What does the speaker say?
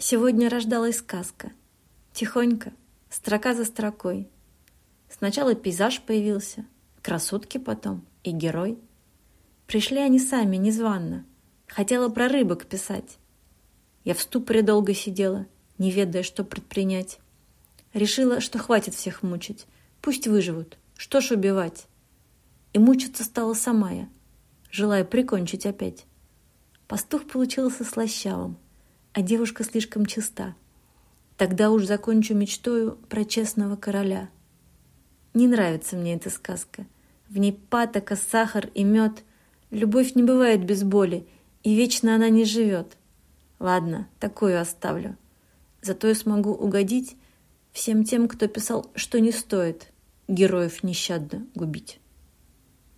Сегодня рождалась сказка. Тихонько, строка за строкой. Сначала пейзаж появился, красотки потом и герой. Пришли они сами, незванно. Хотела про рыбок писать. Я в ступоре долго сидела, не ведая, что предпринять. Решила, что хватит всех мучить. Пусть выживут. Что ж убивать? И мучиться стала сама я, желая прикончить опять. Пастух получился слащавым — а девушка слишком чиста. Тогда уж закончу мечтою про честного короля. Не нравится мне эта сказка. В ней патока, сахар и мед. Любовь не бывает без боли, и вечно она не живет. Ладно, такую оставлю. Зато я смогу угодить всем тем, кто писал, что не стоит героев нещадно губить.